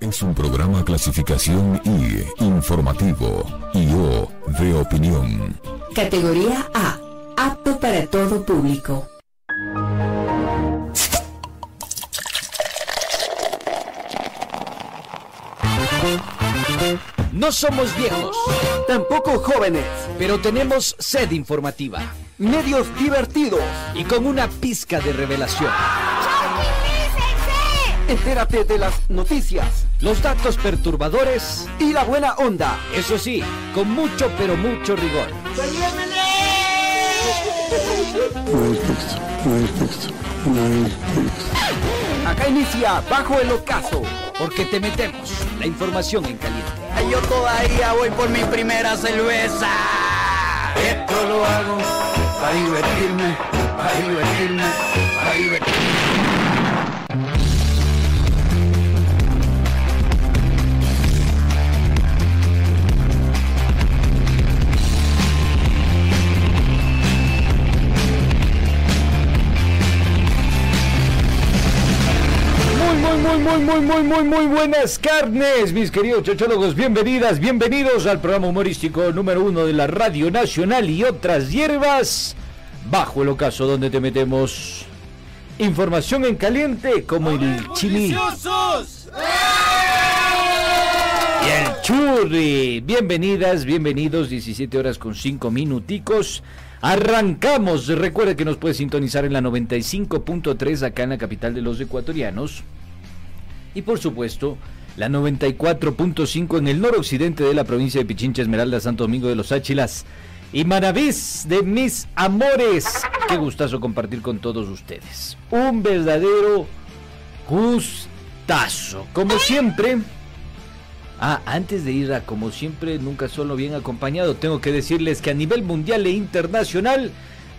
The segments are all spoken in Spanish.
es un programa clasificación I, informativo, y O, de opinión. Categoría A, apto para todo público. No somos viejos, tampoco jóvenes, pero tenemos sed informativa. Medios divertidos y con una pizca de revelación. Entérate de las noticias, los datos perturbadores y la buena onda. Eso sí, con mucho pero mucho rigor. Acá inicia Bajo el Ocaso. Porque te metemos la información en caliente. Yo todavía voy por mi primera cerveza. Esto lo hago para divertirme, para divertirme, para divertirme. Muy, muy, muy, muy, muy, buenas carnes, mis queridos chochólogos. Bienvenidas, bienvenidos al programa humorístico número uno de la Radio Nacional y otras hierbas. Bajo el ocaso donde te metemos información en caliente como el chili. Y el churri. Bienvenidas, bienvenidos. 17 horas con 5 minuticos. Arrancamos. Recuerde que nos puede sintonizar en la 95.3 acá en la capital de los ecuatorianos y por supuesto la 94.5 en el noroccidente de la provincia de Pichincha Esmeralda, Santo Domingo de los Áchilas y Maravis de mis amores. Qué gustazo compartir con todos ustedes. Un verdadero gustazo. Como siempre. Ah, antes de ir a como siempre, nunca solo bien acompañado, tengo que decirles que a nivel mundial e internacional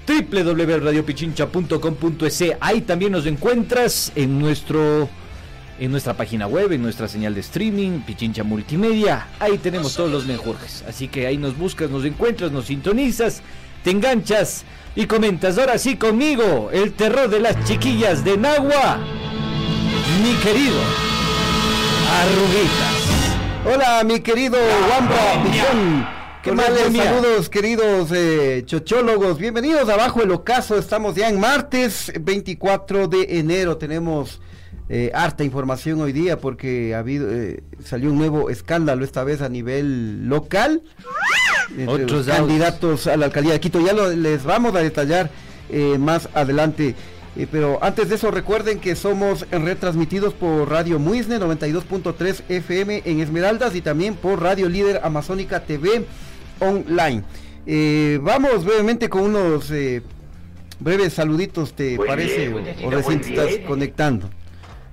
www.radiopichincha.com.es Ahí también nos encuentras en nuestro en nuestra página web, en nuestra señal de streaming, Pichincha Multimedia. Ahí tenemos todos los mejores. Así que ahí nos buscas, nos encuentras, nos sintonizas, te enganchas y comentas. Ahora sí conmigo, el terror de las chiquillas de Nagua, mi querido Arruguitas. Hola, mi querido Wamba Pichón. ¿Qué mal saludos, queridos eh, chochólogos. Bienvenidos abajo el ocaso. Estamos ya en martes 24 de enero. Tenemos eh, harta información hoy día porque ha habido eh, salió un nuevo escándalo esta vez a nivel local. Otros candidatos a la alcaldía de Quito. Ya lo, les vamos a detallar eh, más adelante. Pero antes de eso recuerden que somos retransmitidos por Radio Muisne 92.3 FM en Esmeraldas y también por Radio Líder Amazónica TV online. Vamos brevemente con unos breves saluditos te parece o recién estás conectando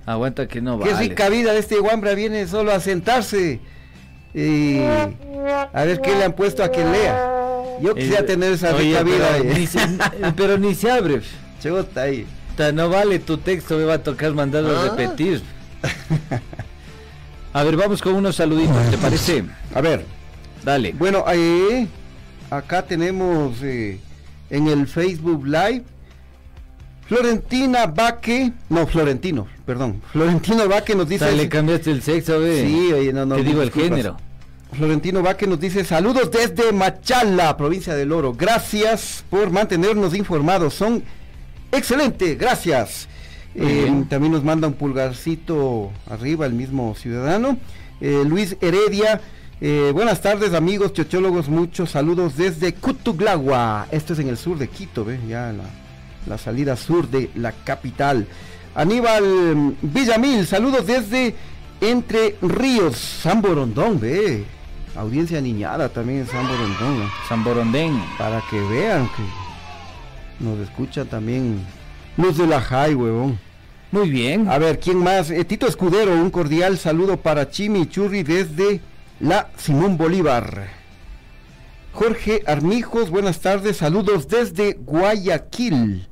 Aguanta que no va. Qué rica vida de este Wambra viene solo a sentarse y a ver qué le han puesto a que lea. Yo quisiera tener esa rica vida. pero ni se abre. Chota ahí. No vale tu texto, me va a tocar mandarlo a ah. repetir. A ver, vamos con unos saluditos, ¿te parece? A ver. Dale. Bueno, ahí, acá tenemos eh, en el Facebook Live Florentina Baque, no, Florentino, perdón. Florentino Baque nos dice. le cambiaste el sexo, ve. Sí, oye, no, no. Te digo el género. Florentino Baque nos dice saludos desde Machala, provincia del Oro. Gracias por mantenernos informados. Son excelentes, gracias. Eh, también nos manda un pulgarcito arriba el mismo ciudadano. Eh, Luis Heredia. Eh, buenas tardes amigos chochólogos, muchos saludos desde Cutuglagua. Esto es en el sur de Quito, ve, ya la la salida sur de la capital. Aníbal mm, Villamil, saludos desde Entre Ríos, San Borondón, ve. Audiencia niñada también en San Borondón. San Borondén. Para que vean que nos escucha también los de la Jai, huevón. Muy bien. A ver, ¿quién más? Eh, Tito Escudero, un cordial saludo para Chimi Churri desde la Simón Bolívar. Jorge Armijos, buenas tardes, saludos desde Guayaquil.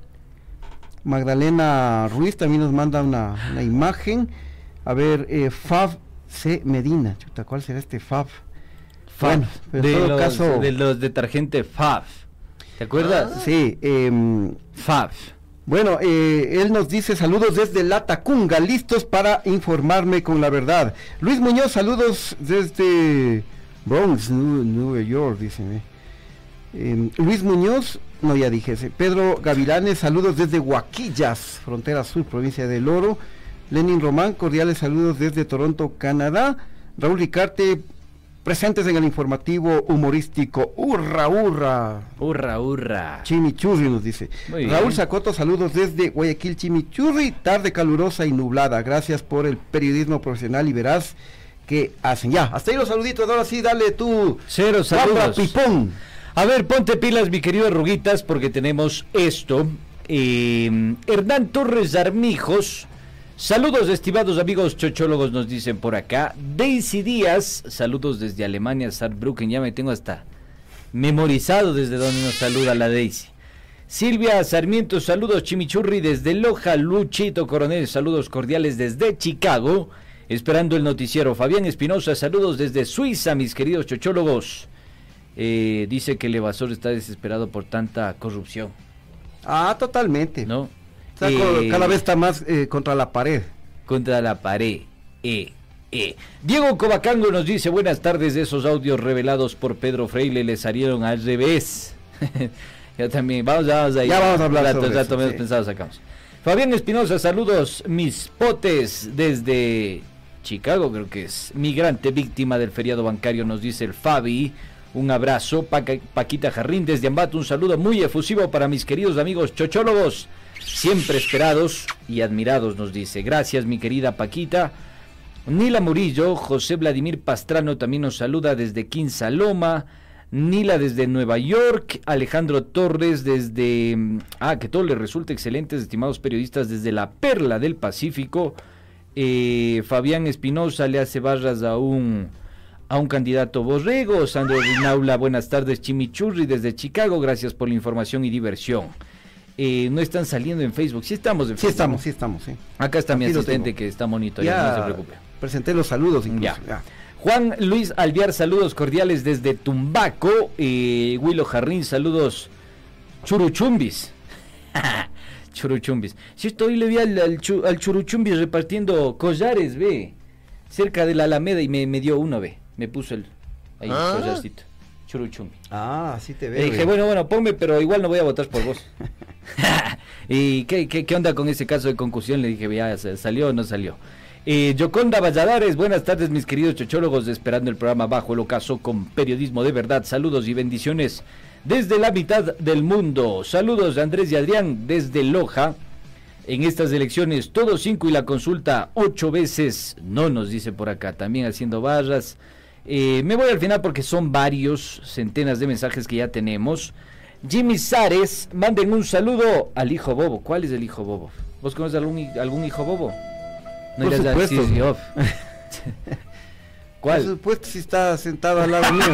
Magdalena Ruiz también nos manda una, imagen. A ver, eh, Fab C. Medina. Chuta, ¿cuál será este Fab? Fab. de todo caso. De los detergentes Fab. ¿Te acuerdas? Sí. Eh, Fab. Bueno, eh, él nos dice saludos desde La Tacunga, listos para informarme con la verdad. Luis Muñoz, saludos desde Bronx, Nueva York, dice. Eh, Luis Muñoz, no ya dije ese. Pedro Gavilanes, saludos desde Huaquillas, frontera sur, provincia del Oro. Lenin Román, cordiales saludos desde Toronto, Canadá. Raúl Ricarte, presentes en el informativo humorístico. ¡Hurra, hurra! ¡Hurra, hurra! Chimichurri nos dice. Raúl Sacoto, saludos desde Guayaquil, Chimichurri. Tarde calurosa y nublada. Gracias por el periodismo profesional y veraz que hacen. Ya, hasta ahí los saluditos. Ahora sí, dale tú. Cero saludos. Pipón. A ver, ponte pilas, mi querido Ruguitas, porque tenemos esto. Eh, Hernán Torres Armijos Saludos, estimados amigos chochólogos, nos dicen por acá. Daisy Díaz, saludos desde Alemania, Saarbrücken, ya me tengo hasta memorizado desde donde nos saluda la Daisy. Silvia Sarmiento, saludos Chimichurri desde Loja, Luchito Coronel, saludos cordiales desde Chicago, esperando el noticiero. Fabián Espinosa, saludos desde Suiza, mis queridos chochólogos. Eh, dice que el evasor está desesperado por tanta corrupción. Ah, totalmente. ¿No? Eh, cada vez está más eh, contra la pared. Contra la pared. Eh, eh. Diego Cobacango nos dice buenas tardes de esos audios revelados por Pedro Freile le salieron al revés. Yo también, vamos, vamos ahí. Ya vamos a hablar sobre eso, menos pensado sacamos. Fabián Espinosa, saludos mis potes desde Chicago, creo que es. Migrante víctima del feriado bancario, nos dice el Fabi. Un abrazo, Paquita Jarrín desde Ambato, un saludo muy efusivo para mis queridos amigos chochólogos siempre esperados y admirados, nos dice. Gracias, mi querida Paquita. Nila Murillo, José Vladimir Pastrano también nos saluda desde Quinsaloma. Nila desde Nueva York, Alejandro Torres desde... Mm, ah, que todo le resulta excelente, estimados periodistas, desde la Perla del Pacífico. Eh, Fabián Espinosa le hace barras a un, a un candidato borrego. Sandro Rinaula, buenas tardes. Chimichurri desde Chicago, gracias por la información y diversión. Eh, no están saliendo en Facebook. Sí estamos en Facebook. Sí estamos, sí estamos, sí. Acá está mi asistente que está monitoreando, no se preocupe. Presenté los saludos incluso. Juan Luis Alviar, saludos cordiales desde Tumbaco. Eh, Willo Jarrín, saludos churuchumbis. churuchumbis. Si estoy le vi al, churuchumbis repartiendo collares, ve. Cerca de la Alameda y me, me dio uno, ve. Me puso el ahí, ¿Ah? collarcito. Churuchumbi. Ah, así te veo. Le dije, bueno, bueno, ponme, pero igual no voy a votar por vos. ¿Y qué, qué, onda con ese caso de concusión? Le dije, ya, ¿salió o no salió? Eh, Yoconda Valladares, buenas tardes mis queridos chochólogos, esperando el programa Bajo el Ocaso con periodismo de verdad. Saludos y bendiciones desde la mitad del mundo. Saludos Andrés y Adrián desde Loja. En estas elecciones, todos cinco y la consulta ocho veces. No nos dice por acá, también haciendo barras. Eh, me voy al final porque son varios, centenas de mensajes que ya tenemos. Jimmy Sares, manden un saludo al hijo Bobo. ¿Cuál es el hijo Bobo? ¿Vos conoces algún, algún hijo Bobo? No Por supuesto. ¿Cuál? Por supuesto si está sentado al lado mío.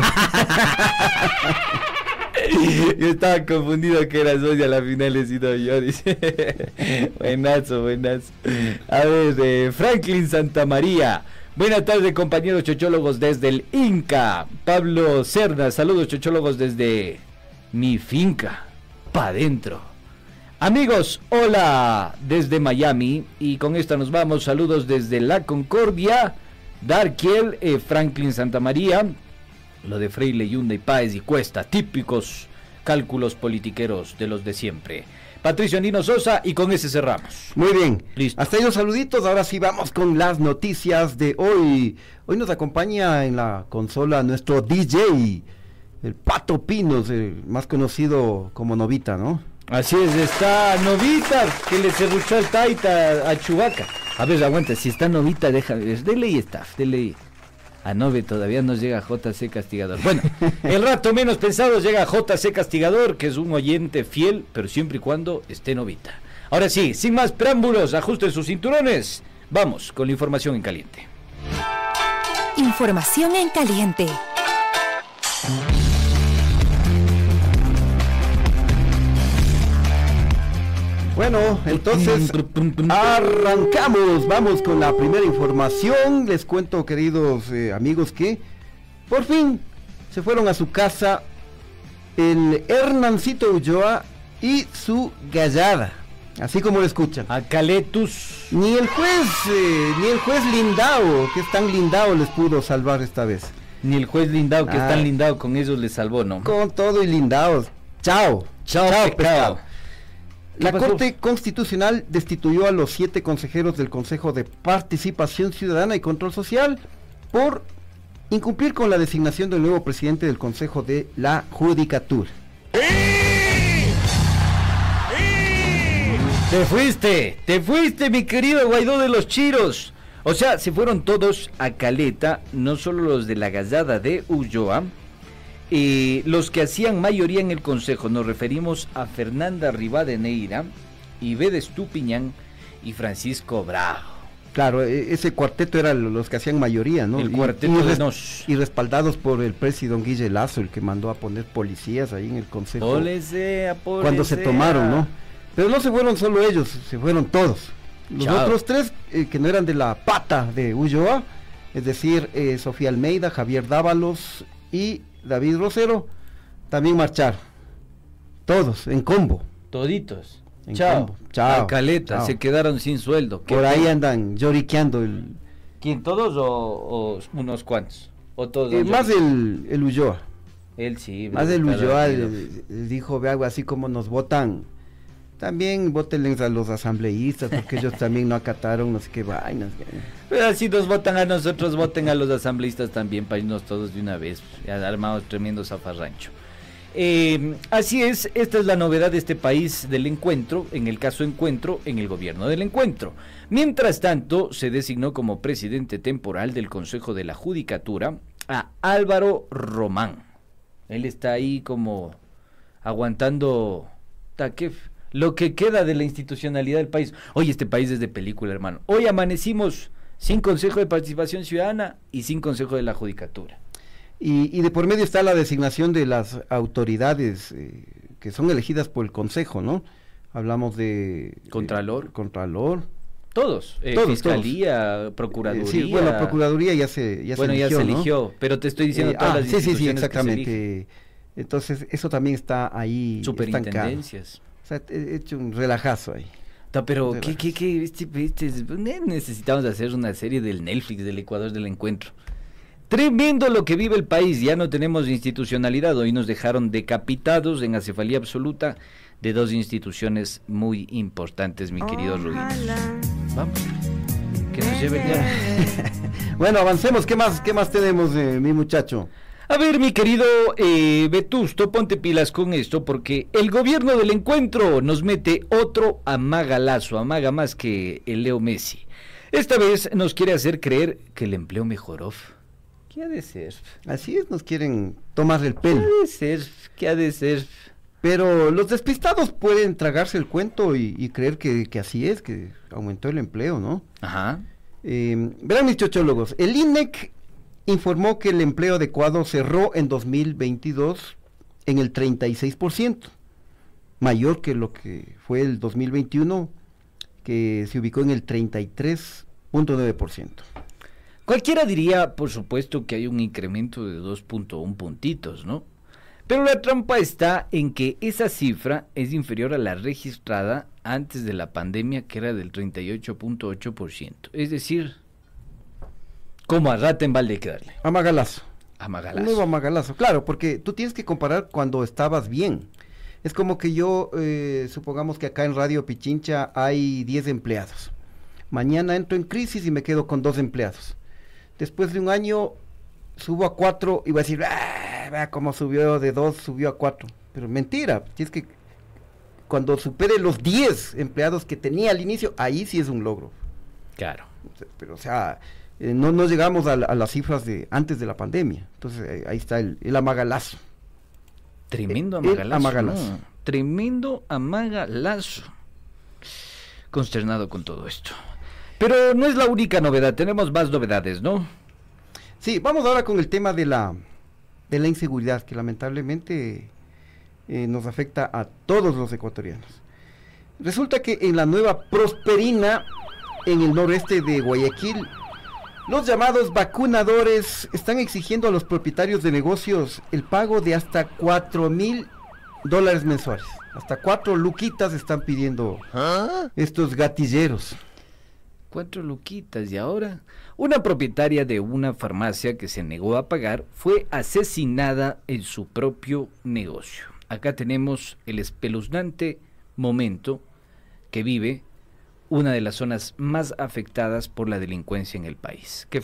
yo estaba confundido que eras vos y a la final he sido yo, dice. buenazo, buenazo. A ver, de Franklin Santamaría. Buenas tardes, compañeros chochólogos desde el Inca. Pablo Cerda, saludos chochólogos desde mi finca, pa' adentro. Amigos, hola desde Miami y con esta nos vamos. Saludos desde La Concordia, Darkiel, eh, Franklin Santa María, lo de Freile, Yunda y Páez y Cuesta, típicos cálculos politiqueros de los de siempre. Patricio Andino Sosa y con ese cerramos. Muy bien. Listo. Hasta ahí los saluditos. Ahora sí vamos con las noticias de hoy. Hoy nos acompaña en la consola nuestro DJ el Pato Pinos, más conocido como Novita, ¿no? Así es, está Novita, que le cerruchó el taita a Chubaca. A ver, aguanta, si está Novita, deja, dele y staff, dele a Nove, todavía nos llega JC Castigador. Bueno, el rato menos pensado llega JC Castigador, que es un oyente fiel, pero siempre y cuando esté Novita. Ahora sí, sin más preámbulos, ajusten sus cinturones. Vamos con la información en caliente. Información en caliente. Bueno, entonces arrancamos. Vamos con la primera información. Les cuento, queridos eh, amigos, que por fin se fueron a su casa el Hernancito Ulloa y su gallada. Así como lo escuchan. A Caletus. Ni el juez, eh, ni el juez Lindao, que es tan lindao, les pudo salvar esta vez. Ni el juez lindado, que es Ah. tan lindado con ellos, le salvó, ¿no? Con todo y lindaos. Chao. Chao, pescado. ¿Qué La pasó? Corte Constitucional destituyó a los siete consejeros del Consejo de Participación Ciudadana y Control Social por incumplir con la designación del nuevo presidente del Consejo de la Judicatura. Te fuiste, te fuiste, mi querido Guaidó de los Chiros. O sea, se fueron todos a Caleta, no solo los de la gallada de Ulloa, eh, los que hacían mayoría en el consejo. Nos referimos a Fernanda Rivadeneira, Ibede Estupiñán y Francisco Bravo. Claro, e- ese cuarteto eran los que hacían mayoría, ¿no? El cuarteto y, de nos. y respaldados por el presidente Guille Lazo, el que mandó a poner policías ahí en el Consejo. Policía, cuando se policía. tomaron, ¿no? Pero no se fueron solo ellos, se fueron todos. Los Chao. otros tres eh, que no eran de la pata de Ulloa, es decir, eh, Sofía Almeida, Javier Dávalos y David Rosero, también marcharon. Todos, en combo. Toditos. En Chao. combo. Chao. A Caleta, Chao. se quedaron sin sueldo. ¿Qué Por ahí andan lloriqueando el, ¿Quién, todos o, o unos cuantos? ¿O todos? eh, más el, el Ulloa. Él sí. Más cada Ulloa eh, dijo, ve algo así como nos votan. También votenles a los asambleístas, porque ellos también no acataron no sé qué vainas. Pero así nos votan a nosotros, voten a los asambleístas también para irnos todos de una vez. Ya armados tremendo zafarrancho. Eh, así es, esta es la novedad de este país del encuentro, en el caso encuentro, en el gobierno del encuentro. Mientras tanto, se designó como presidente temporal del Consejo de la Judicatura a Álvaro Román. Él está ahí como aguantando ta, ¿qué f- lo que queda de la institucionalidad del país. Hoy este país es de película, hermano. Hoy amanecimos sin Consejo de Participación Ciudadana y sin Consejo de la Judicatura. Y, y de por medio está la designación de las autoridades eh, que son elegidas por el Consejo, ¿no? Hablamos de... Contralor. eh, Contralor. Todos, eh, Todos, Fiscalía, Procuraduría. Sí, bueno, la Procuraduría ya se, ya bueno, se ya eligió, se ¿no? eligió, pero te estoy diciendo todas ah, las sí, sí, sí, se exactamente. Entonces, eso también está ahí estancado. O sea, he hecho un relajazo ahí. Ta, pero, ¿qué, qué, qué? Es- ne- necesitamos hacer una serie del Netflix del Ecuador del Encuentro. Tremendo lo que vive el país, ya no tenemos institucionalidad, hoy nos dejaron decapitados en acefalía absoluta de dos instituciones muy importantes, mi querido Rubí. Vamos, que nos lleve diablo. Bueno, avancemos. ¿Qué más, qué más tenemos, eh, mi muchacho? A ver, mi querido eh, Vetusto, ponte pilas con esto, porque el gobierno del encuentro nos mete otro amagalazo, amaga más que el Leo Messi. Esta vez nos quiere hacer creer que el empleo mejoró. ¿Qué ha de ser? Así es, nos quieren tomar el ¿Qué pelo. ha de ser? ¿Qué ha de ser? Pero los despistados pueden tragarse el cuento y, y creer que, que así es, que aumentó el empleo, ¿no? Ajá. Eh, verán mis chochólogos, el INEC informó que el empleo adecuado cerró en 2022 en el 36%, mayor que lo que fue el 2021, que se ubicó en el 33.9%. Cualquiera diría, por supuesto, que hay un incremento de 2.1 puntitos, ¿no? Pero la trampa está en que esa cifra es inferior a la registrada antes de la pandemia, que era del 38.8%. Es decir, como a rata en balde hay que darle. Amagalazo. A Un Magalazo. nuevo amagalazo, claro, porque tú tienes que comparar cuando estabas bien. Es como que yo, eh, supongamos que acá en Radio Pichincha hay 10 empleados. Mañana entro en crisis y me quedo con dos empleados. Después de un año subo a cuatro y voy a decir, "Ah, vea cómo subió de dos, subió a cuatro. Pero mentira, tienes que, cuando supere los 10 empleados que tenía al inicio, ahí sí es un logro. Claro. Pero, o sea, eh, no, no llegamos a, la- a las cifras de antes de la pandemia. Entonces, eh, ahí está el, el amagalazo. Tremendo El amagalazo. amagalazo. ¿no? Tremendo amagalazo. Consternado con todo esto. Pero no es la única novedad, tenemos más novedades, ¿no? Sí, vamos ahora con el tema de la, de la inseguridad, que lamentablemente eh, nos afecta a todos los ecuatorianos. Resulta que en la nueva Prosperina, en el noreste de Guayaquil, los llamados vacunadores están exigiendo a los propietarios de negocios el pago de hasta 4 mil dólares mensuales. Hasta cuatro luquitas están pidiendo estos gatilleros. Cuatro luquitas y ahora una propietaria de una farmacia que se negó a pagar fue asesinada en su propio negocio. Acá tenemos el espeluznante momento que vive una de las zonas más afectadas por la delincuencia en el país. Una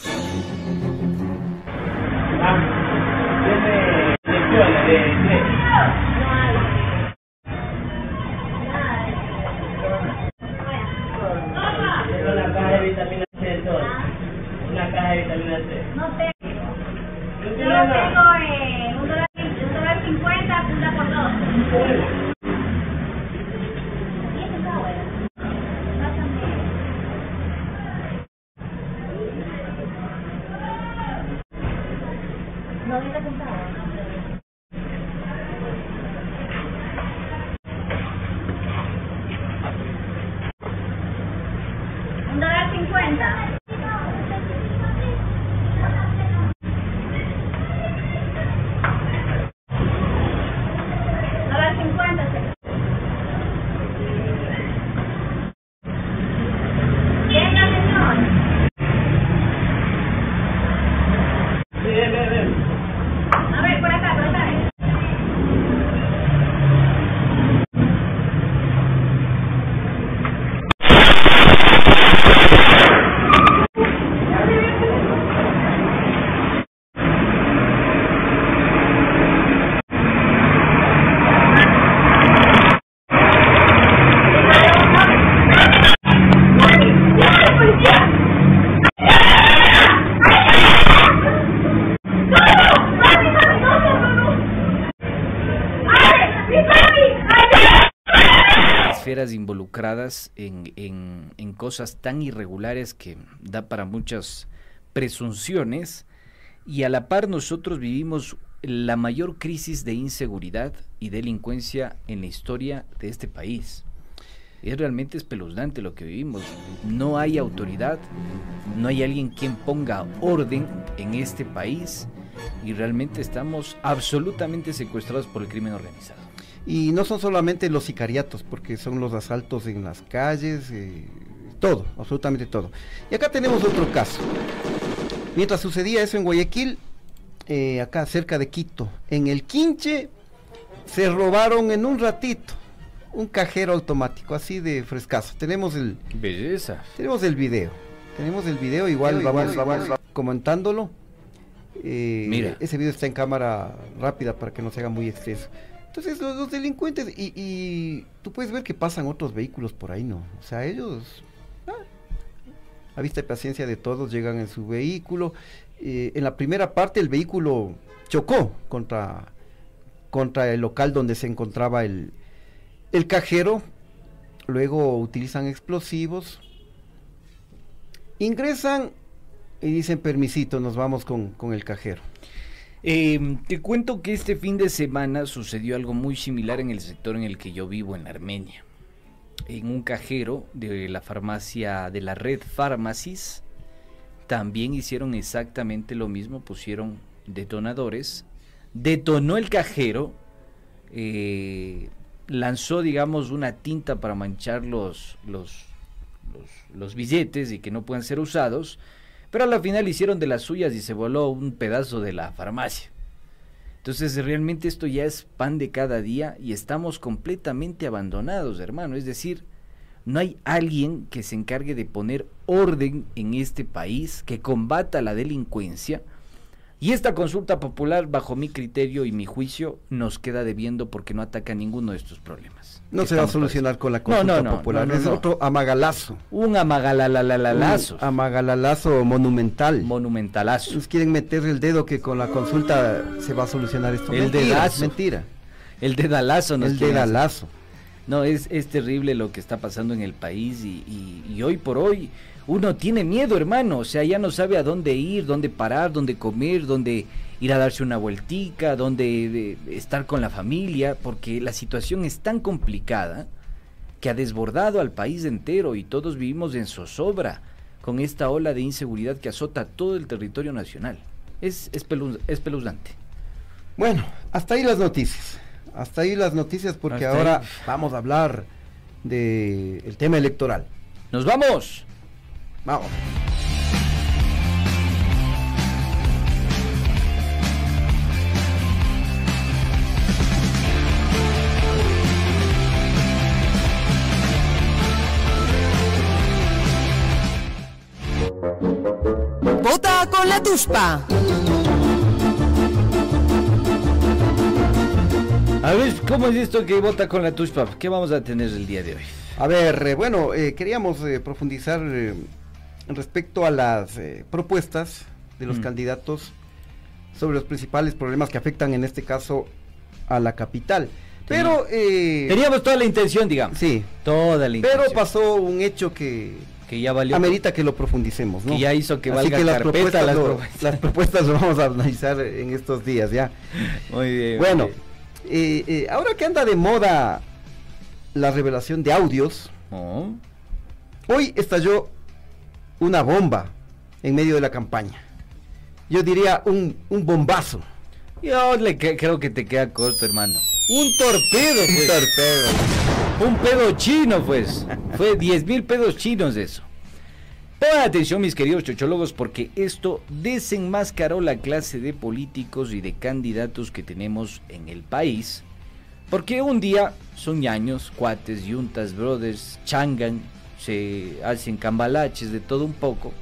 involucradas en cosas tan irregulares que da para muchas presunciones y a la par nosotros vivimos la mayor crisis de inseguridad y delincuencia en la historia de este país. Es realmente espeluznante lo que vivimos. No hay autoridad, no hay alguien quien ponga orden en este país y realmente estamos absolutamente secuestrados por el crimen organizado. Y no son solamente los sicariatos, porque son los asaltos en las calles, eh, todo, absolutamente todo. Y acá tenemos otro caso. Mientras sucedía eso en Guayaquil, eh, acá cerca de Quito, en el Quinche, se robaron en un ratito un cajero automático, así de frescazo. Tenemos el, Belleza. tenemos el video. Tenemos el video, igual vamos, vamos comentándolo. Eh, Mira. Ese video está en cámara rápida para que no se haga muy exceso. Entonces los, delincuentes, y, y tú puedes ver que pasan otros vehículos por ahí, ¿no? O sea, ellos, ah, a vista y paciencia de todos, llegan en su vehículo. Eh, en la primera parte el vehículo chocó contra, contra el local donde se encontraba el, el cajero. Luego utilizan explosivos. Ingresan y dicen permisito, nos vamos con, con el cajero. Eh, te cuento que este fin de semana sucedió algo muy similar en el sector en el que yo vivo, en Armenia. En un cajero de la farmacia de la red Pharmacies, también hicieron exactamente lo mismo, pusieron detonadores, detonó el cajero, eh, lanzó, digamos, una tinta para manchar los, los, los, los billetes y que no puedan ser usados, pero a la final hicieron de las suyas y se voló un pedazo de la farmacia. Entonces realmente esto ya es pan de cada día y estamos completamente abandonados, hermano. Es decir, no hay alguien que se encargue de poner orden en este país, que combata la delincuencia. Y esta consulta popular, bajo mi criterio y mi juicio, nos queda debiendo porque no ataca ninguno de estos problemas. No se va a solucionar con la consulta no, no, popular. no, no, es otro amagalalazo. Un amagalalalazo. Un amagalalazo monumental. monumentalazo. Nos quieren meter el dedo que con la consulta se va a solucionar esto. El mentira, dedazo. mentira. El dedalazo nos El quieren hacer. dedalazo. No, es, es terrible lo que está pasando en el país y, y- y hoy por hoy uno tiene miedo, hermano. O sea, ya no sabe a dónde ir, dónde parar, dónde comer, dónde ir a darse una vueltica, dónde eh, estar con la familia, porque la situación es tan complicada que ha desbordado al país entero y todos vivimos en zozobra con esta ola de inseguridad que azota todo el territorio nacional. Es, espelu- espeluznante. Bueno, hasta ahí las noticias. Hasta ahí las noticias porque Hasta ahora ahí. vamos a hablar del el tema electoral. ¡Nos vamos! Vamos. Vota con la tuspa. A ver, ¿cómo es esto que vota con la tuspa? ¿Qué vamos a tener el día de hoy? A ver, eh, bueno, eh, queríamos eh, profundizar eh, respecto a las eh, propuestas de los Mm. candidatos sobre los principales problemas que afectan en este caso a la capital. Pero, eh, Teníamos toda la intención, digamos. sí, Toda la intención. pero pasó un hecho que Que ya valió. amerita que lo profundicemos, ¿no? Que ya hizo que Así valga que las carpeta propuestas, las lo, propuestas. las propuestas lo vamos a analizar en estos días, ya. Muy bien. Bueno, muy bien. eh, eh, ahora que anda de moda la revelación de audios, Oh, hoy estalló una bomba en medio de la campaña. Yo diría un, un bombazo. Yo le que- creo que te queda corto, hermano. Un torpedo, pues. Un torpedo. Un pedo chino, pues. Fue 10 mil pedos chinos eso. Pongan atención, mis queridos chochólogos, porque esto desenmascaró la clase de políticos y de candidatos que tenemos en el país. Porque un día son ñaños, cuates, yuntas, brothers, changan, se hacen cambalaches de todo un poco.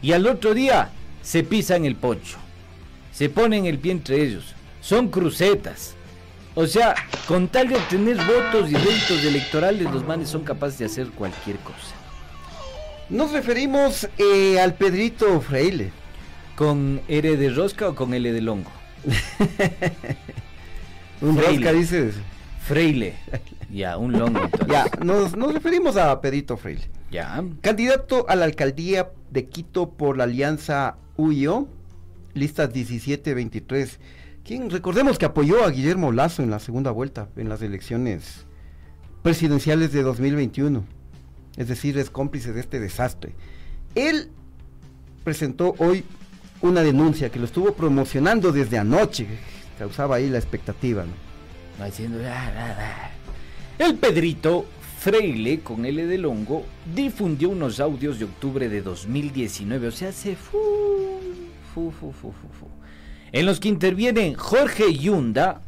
Y al otro día se pisan el poncho. Se ponen el pie entre ellos. Son crucetas. O sea, con tal de obtener votos y réditos electorales, los manes son capaces de hacer cualquier cosa. Nos referimos eh, al Pedrito Freile. ¿Con R de rosca o con L de longo? Un Freile. rosca, dices. Freile. Ya, un longo entonces. Ya, nos, nos referimos a Pedrito Freile. Ya. Candidato a la alcaldía de Quito por la alianza UIO, listas 17-23. Quien recordemos que apoyó a Guillermo Lazo en la segunda vuelta, en las elecciones presidenciales de 2021. Es decir, es cómplice de este desastre. Él presentó hoy una denuncia que lo estuvo promocionando desde anoche. Causaba ahí la expectativa. ¿no? Haciendo... ra, ra, ra. El Pedrito Freile, con L de longo, difundió unos audios de octubre de 2019. O sea, se fu, fu, fu, fu, fu. En los que intervienen Jorge Yunda,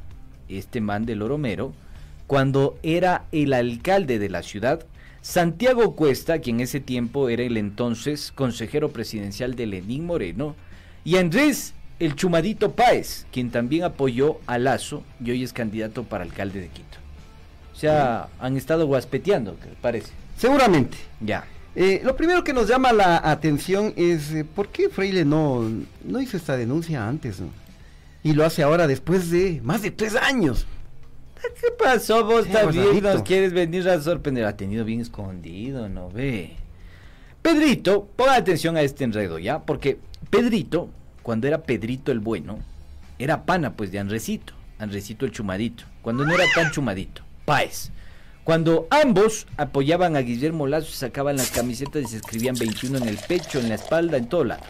este man del Oromero, cuando era el alcalde de la ciudad, Santiago Cuesta, quien en ese tiempo era el entonces consejero presidencial de Lenín Moreno, y Andrés el Chumadito Páez, quien también apoyó a Lazo y hoy es candidato para alcalde de Quito. O sea, han estado guaspeteando, parece. Seguramente. Ya. Eh, lo primero que nos llama la atención es eh, por qué Freile no, no hizo esta denuncia antes, ¿no? Y lo hace ahora después de más de tres años. ¿Qué pasó vos también? Nos quieres venir a sorprender. Ha tenido bien escondido, ¿no ve? Pedrito, ponga atención a este enredo, ¿ya? Porque Pedrito, cuando era Pedrito el bueno, era pana pues de Andresito, Andresito el chumadito, cuando no era tan chumadito, Páez. Cuando ambos apoyaban a Guillermo Lazo, se sacaban las camisetas y se escribían 21 en el pecho, en la espalda, en todo lado.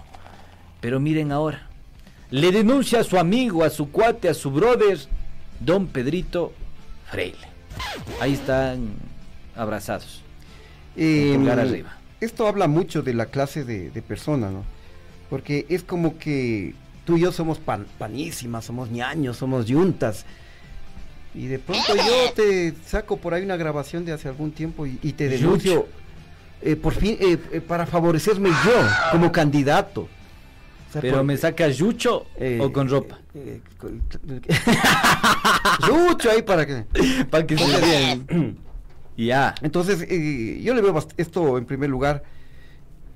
Pero miren ahora, le denuncia a su amigo, a su cuate, a su brother, don Pedrito Freile. Ahí están abrazados. Eh, arriba. Esto habla mucho de la clase de, de persona, ¿no? Porque es como que tú y yo somos pan- panísimas, somos ñaños, somos yuntas. Y de pronto yo te saco por ahí una grabación de hace algún tiempo y, y te denuncio eh, por fin eh, eh, para favorecerme yo como candidato. O sea, Pero por- me saca yucho eh, o con ropa. eh, con- Yucho ahí para que... Para que se vean. Ya. Entonces, eh, yo le veo bast- esto en primer lugar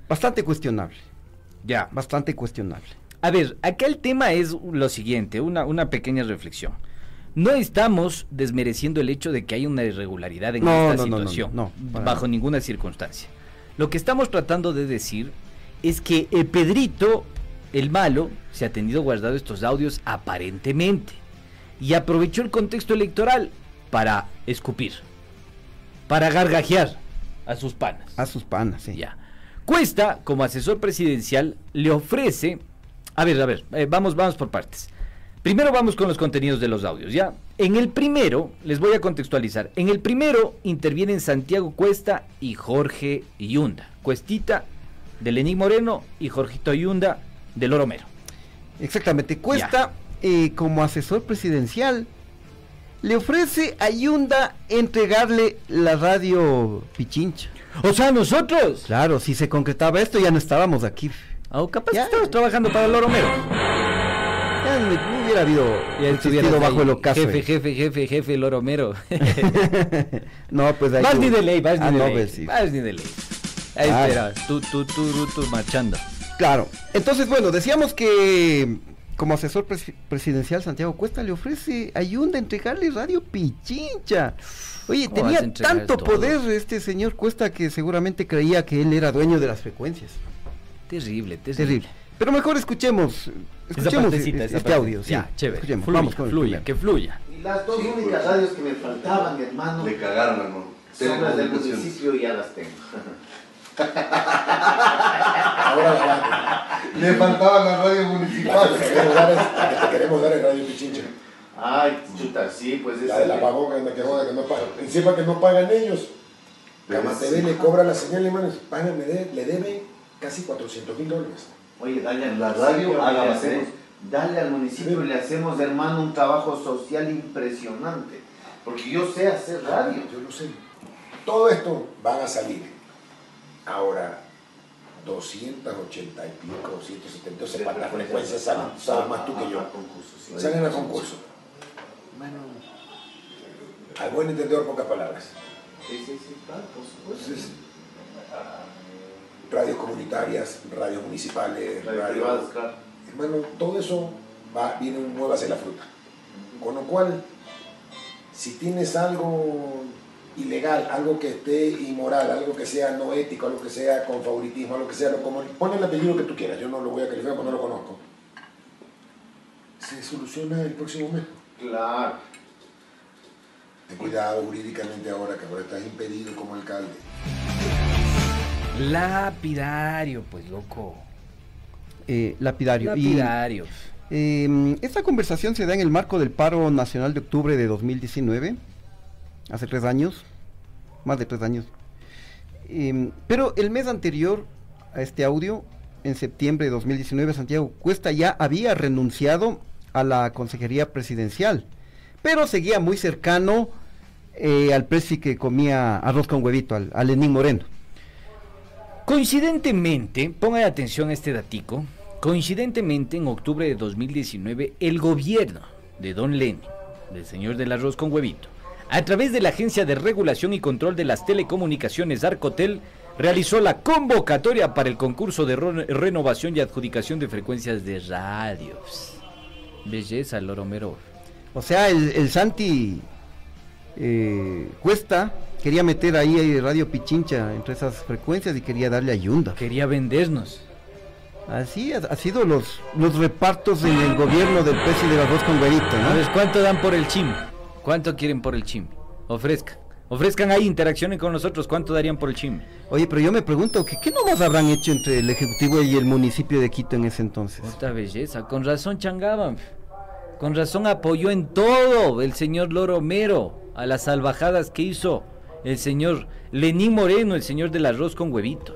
bastante cuestionable. Ya. Bastante cuestionable. A ver, acá el tema es lo siguiente, una, una pequeña reflexión. No estamos desmereciendo el hecho de que hay una irregularidad en No, esta no, no, no, situación, no, bajo ninguna circunstancia. Lo que estamos tratando de decir es que el Pedrito, el malo, se ha tenido guardado estos audios aparentemente y aprovechó el contexto electoral para escupir, para gargajear a sus panas. A sus panas, sí. Ya. Cuesta, como asesor presidencial, le ofrece. A ver, a ver, eh, vamos, vamos por partes. Primero vamos con los contenidos de los audios, ¿ya? En el primero, les voy a contextualizar. En el primero intervienen Santiago Cuesta y Jorge Yunda. Cuestita de Lenín Moreno y Jorgito Yunda de Loromero. Exactamente. Cuesta, eh, como asesor presidencial, le ofrece a Yunda entregarle la radio Pichincha. O sea, nosotros. Claro, si se concretaba esto, ya no estábamos aquí. Ah, capaz estamos trabajando para Loromero. Ya no, hubiera habido existido bajo el ocaso. Jefe, jefe, jefe, jefe, Loromero. no, pues ahí. vas ni de ley, vas Ah, ni de ley. pues. Vas ni de ley. Ahí Ah. espera, tú, tú, tú, tú, tú, marchando. Claro. Entonces, bueno, decíamos que como asesor presi- presidencial Santiago Cuesta le ofrece a entregarle radio Pichincha. Oye, ¿Cómo vas a tenía tanto todo? poder este señor Cuesta que seguramente creía que él era dueño de las frecuencias. Terrible, terrible. Terrible. Pero mejor escuchemos, Esa escuchemos partecita, este esa parte. audio. sí. Ya, chévere. Escuchemos, Fluya, vamos con fluya, que fluya. Y las dos únicas radios que me faltaban, hermano, Le cagaron, hermano. son las del municipio y ya las tengo. Ahora la. Le faltaban las radios La que municipales. te queremos dar es la que te queremos dar en Radio Pichincha. Ay, chuta, sí, pues La esa del apagón, en la que joda, que no pagan. Encima que no pagan ellos. Cama TV le cobra la señal, hermanos. Pagan, le, de- le deben casi 400 mil dólares. Oye, dale al La radio, haga hacemos-. Dale al municipio y le hacemos, hermano, un trabajo social impresionante. Porque yo sé hacer radio. Yo lo sé. Todo esto van a salir. Ahora, 280 y pico, 170, o sea, cuántas frecuencias salen. Sabes más tú que yo. Salen a concurso. Al buen entendedor, pocas palabras. Sí, sí, sí, claro, por supuesto. Radios comunitarias, radios municipales, Radio radios... privadas, claro. Hermano, todo eso va, viene un muévase la fruta. Con lo cual, si tienes algo ilegal, algo que esté inmoral, algo que sea no ético, algo que sea con favoritismo, algo que sea, como, pon el apellido que tú quieras, yo no lo voy a calificar porque no lo conozco. Se soluciona el próximo mes. Claro. Ten cuidado jurídicamente ahora, que ahora estás impedido como alcalde. Lapidario, pues loco. Eh, lapidario. Y, Lapidario. eh, esta conversación se da en el marco del paro nacional de octubre de 2019, hace tres años, más de tres años. Eh, pero el mes anterior a este audio, en septiembre de 2019, Santiago Cuesta ya había renunciado a la consejería presidencial, pero seguía muy cercano eh, al presi que comía arroz con huevito, al, al Lenín Moreno. Coincidentemente, pongan atención a este datico, coincidentemente en octubre de 2019 el gobierno de Don Lenin, del señor del arroz con huevito, a través de la Agencia de Regulación y Control de las Telecomunicaciones Arcotel, realizó la convocatoria para el concurso de renovación y adjudicación de frecuencias de radios. Belleza, Loromero. O sea, el, el Santi eh, Cuesta quería meter ahí Radio Pichincha entre esas frecuencias y quería darle a Yunda. Quería vendernos. Así ha, ha sido los, los repartos en el gobierno del precio del arroz con huevito, ¿no? ¿Sabes cuánto dan por el chim? ¿Cuánto quieren por el chim? Ofrezcan. Ofrezcan ahí, interaccionen con nosotros. ¿Cuánto darían por el chim? Oye, pero yo me pregunto, ¿qué, qué nomás habrán hecho entre el Ejecutivo y el municipio de Quito en ese entonces? Esta belleza. Con razón changaban. Con razón apoyó en todo el señor Loromero a las salvajadas que hizo el señor Lenín Moreno, el señor del arroz con huevito.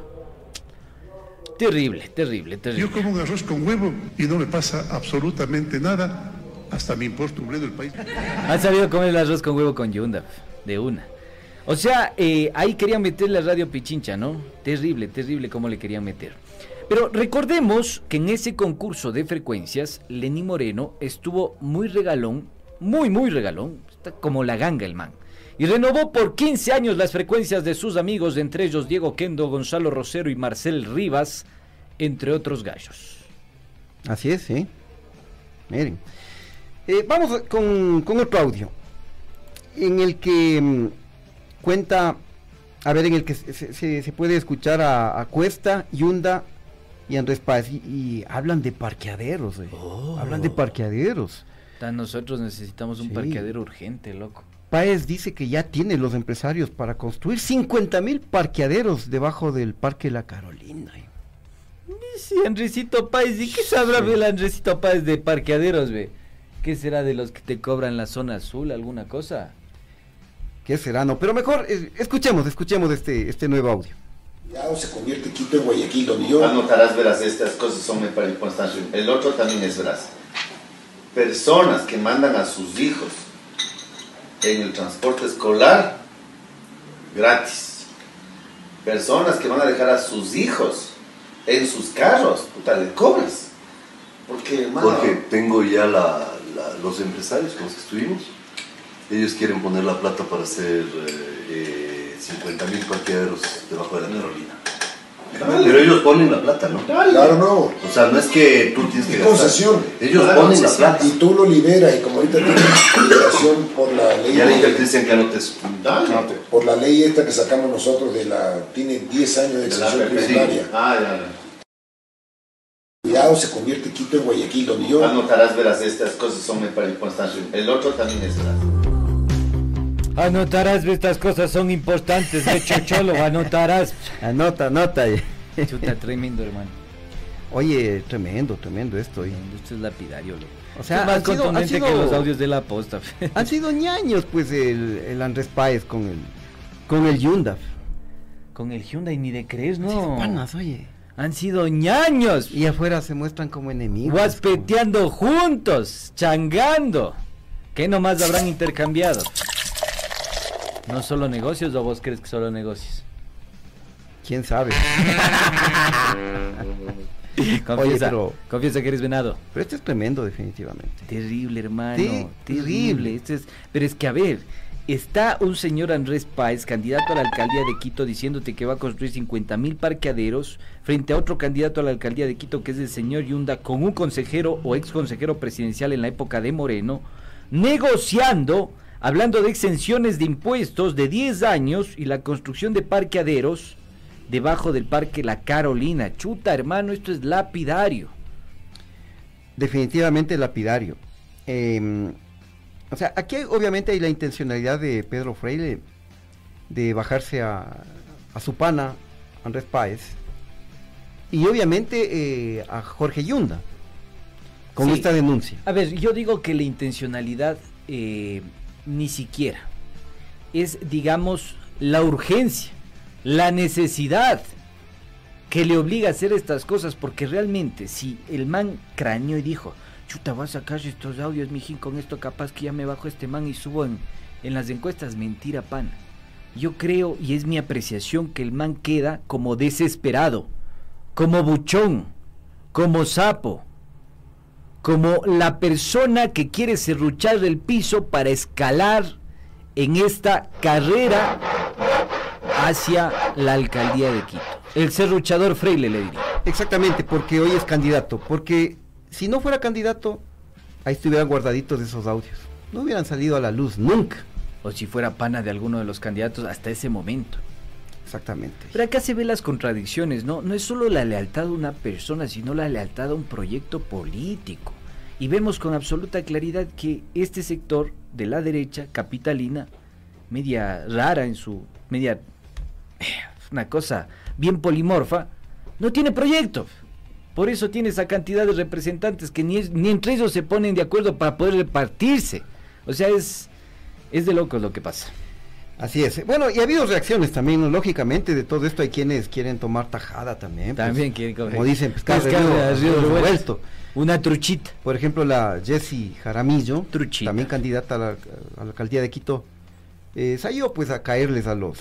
Terrible, terrible, terrible. Yo como un arroz con huevo y no me pasa absolutamente nada, hasta me importa un bledo el país. Han sabido comer el arroz con huevo con yunda, de una. O sea, eh, ahí querían meter la radio Pichincha, ¿no? Terrible, terrible cómo le querían meter. Pero recordemos que en ese concurso de frecuencias, Lenny Moreno estuvo muy regalón, muy, muy regalón, está como la ganga el man. Y renovó por 15 años las frecuencias de sus amigos, entre ellos Diego Kendo, Gonzalo Rosero y Marcel Rivas, entre otros gallos. Así es, sí. Miren. Eh, vamos con, con otro audio. En el que mm, cuenta, a ver, en el que se, se- se- se puede escuchar a, a Cuesta, Yunda y Andrés Páez. Y, y hablan de parqueaderos, eh. Hablan de parqueaderos. Nosotros necesitamos un Sí. parqueadero urgente, loco. Páez dice que ya tiene los empresarios para construir 50 mil parqueaderos debajo del Parque La Carolina. Sí, Andresito Páez, ¿y qué sabrá Sí. el Andresito Páez de parqueaderos, ve? ¿Qué será de los que te cobran la zona azul? ¿Alguna cosa? ¿Qué será? No, pero mejor eh, escuchemos, escuchemos este, este nuevo audio. Ya se convierte Quito en Guayaquil, donde yo... Anotarás, verás, estas cosas son para el Constancio. El otro también es, verás, personas que mandan a sus hijos en el transporte escolar gratis. Personas que van a dejar a sus hijos en sus carros, puta, le cobras. Porque, mano, Porque tengo ya la, la- los empresarios con los que estuvimos. Ellos quieren poner la plata para hacer eh, 50 mil parqueaderos debajo de la Carolina. Dale. Pero ellos ponen la plata, ¿no? Claro, no. O sea, no es que tú tienes que Es gastar. concesión. Ellos Claro, ponen la plata. Y tú lo liberas, y como ahorita tienes liberación por la ley. Ya le dije al Cristian que anotes. dale. por la ley esta que sacamos nosotros de la tiene 10 años de exención tributaria. Ah, ya, ya. Cuidado, se convierte Quito en Guayaquil, donde yo Anotarás, verás, estas cosas son para el Constancio. El otro también es, verás. Anotarás, estas cosas son importantes, de chocholo, anotarás. Anota, anota. Chuta, tremendo, hermano. Oye, tremendo, tremendo esto. oye. Esto es lapidario, loco. O sea, más sido- contundente sido- que los audios de la posta. Han sido ñaños, pues, el, el Andrés Páez con el, con el Yundaf. Con el Hyundai ni de crees, no. Panas, oye. Han sido ñaños. Y afuera se muestran como enemigos. Guaspeteando juntos, changando. ¿Qué nomás habrán intercambiado? No solo negocios o vos crees que solo negocios? ¿Quién sabe? Confiesa, Oye, pero- confiesa que eres venado. Pero este es tremendo, definitivamente. Terrible, hermano. Sí, terrible. Este es- pero es que, a ver, está un señor Andrés Páez, candidato a la alcaldía de Quito, diciéndote que va a construir 50 mil parqueaderos, frente a otro candidato a la alcaldía de Quito, que es el señor Yunda, con un consejero o ex consejero presidencial en la época de Moreno, negociando, hablando de exenciones de impuestos de 10 años y la construcción de parqueaderos debajo del parque La Carolina. Chuta, hermano, esto es lapidario. Definitivamente lapidario. Eh, o sea, aquí hay- obviamente hay la intencionalidad de Pedro Freire de bajarse a, a su pana, Andrés Páez, y obviamente eh, a Jorge Yunda, con Sí. esta denuncia. A ver, yo digo que la intencionalidad eh, ni siquiera es, digamos, la urgencia, la necesidad que le obliga a hacer estas cosas, porque realmente si el man craneó y dijo, chuta, voy a sacar estos audios, mijín, con esto capaz que ya me bajo este man y subo en, en las encuestas, mentira, pan. Yo creo, y es mi apreciación, que el man queda como desesperado, como buchón, como sapo, como la persona que quiere serruchar el piso para escalar en esta carrera hacia la alcaldía de Quito. El serruchador Freile le diría. Exactamente, porque hoy es candidato. Porque si no fuera candidato, ahí estuvieran guardaditos esos audios. No hubieran salido a la luz nunca. O si fuera pana de alguno de los candidatos hasta ese momento. Exactamente. Pero acá se ven las contradicciones, ¿no? No es solo la lealtad a una persona, sino la lealtad a un proyecto político. Y vemos con absoluta claridad que este sector de la derecha capitalina, media rara en su, media, una cosa bien polimorfa, no tiene proyecto. Por eso tiene esa cantidad de representantes que ni, ni entre ellos se ponen de acuerdo para poder repartirse. O sea, es, es de locos lo que pasa. Así es. Bueno, y ha habido reacciones también, ¿no? lógicamente, de todo esto hay quienes quieren tomar tajada también. pues, También quieren coger- Como dicen, río río revuelto. revuelto. Una truchita. Por ejemplo, la Jessie Jaramillo, también candidata a la, a la alcaldía de Quito, eh, salió pues a caerles a los